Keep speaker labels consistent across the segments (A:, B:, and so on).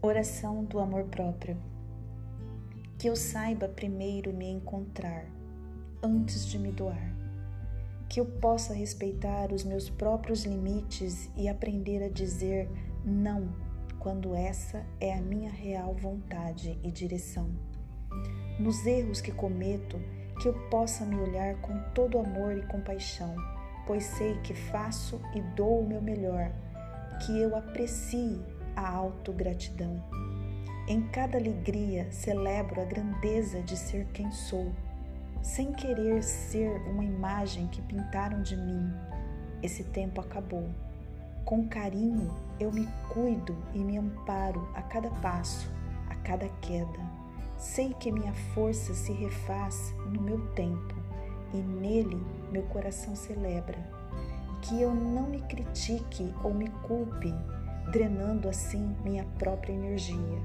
A: Oração do amor próprio. Que eu saiba primeiro me encontrar antes de me doar. Que eu possa respeitar os meus próprios limites e aprender a dizer não quando essa é a minha real vontade e direção. Nos erros que cometo, que eu possa me olhar com todo amor e compaixão, pois sei que faço e dou o meu melhor, que eu aprecie a autogratidão. Em cada alegria celebro a grandeza de ser quem sou, sem querer ser uma imagem que pintaram de mim. Esse tempo acabou. Com carinho eu me cuido e me amparo a cada passo, a cada queda. Sei que minha força se refaz no meu tempo e nele meu coração celebra. Que eu não me critique ou me culpe drenando assim minha própria energia.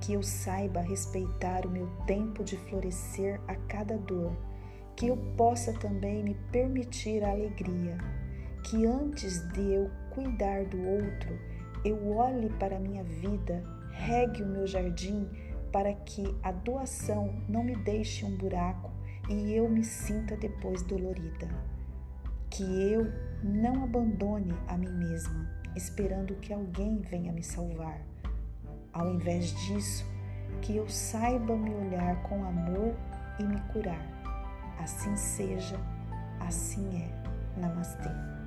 A: Que eu saiba respeitar o meu tempo de florescer a cada dor, que eu possa também me permitir a alegria, que antes de eu cuidar do outro, eu olhe para a minha vida, regue o meu jardim para que a doação não me deixe um buraco e eu me sinta depois dolorida. Que eu não abandone a mim mesma esperando que alguém venha me salvar. Ao invés disso, que eu saiba me olhar com amor e me curar. Assim seja, assim é. Namastê.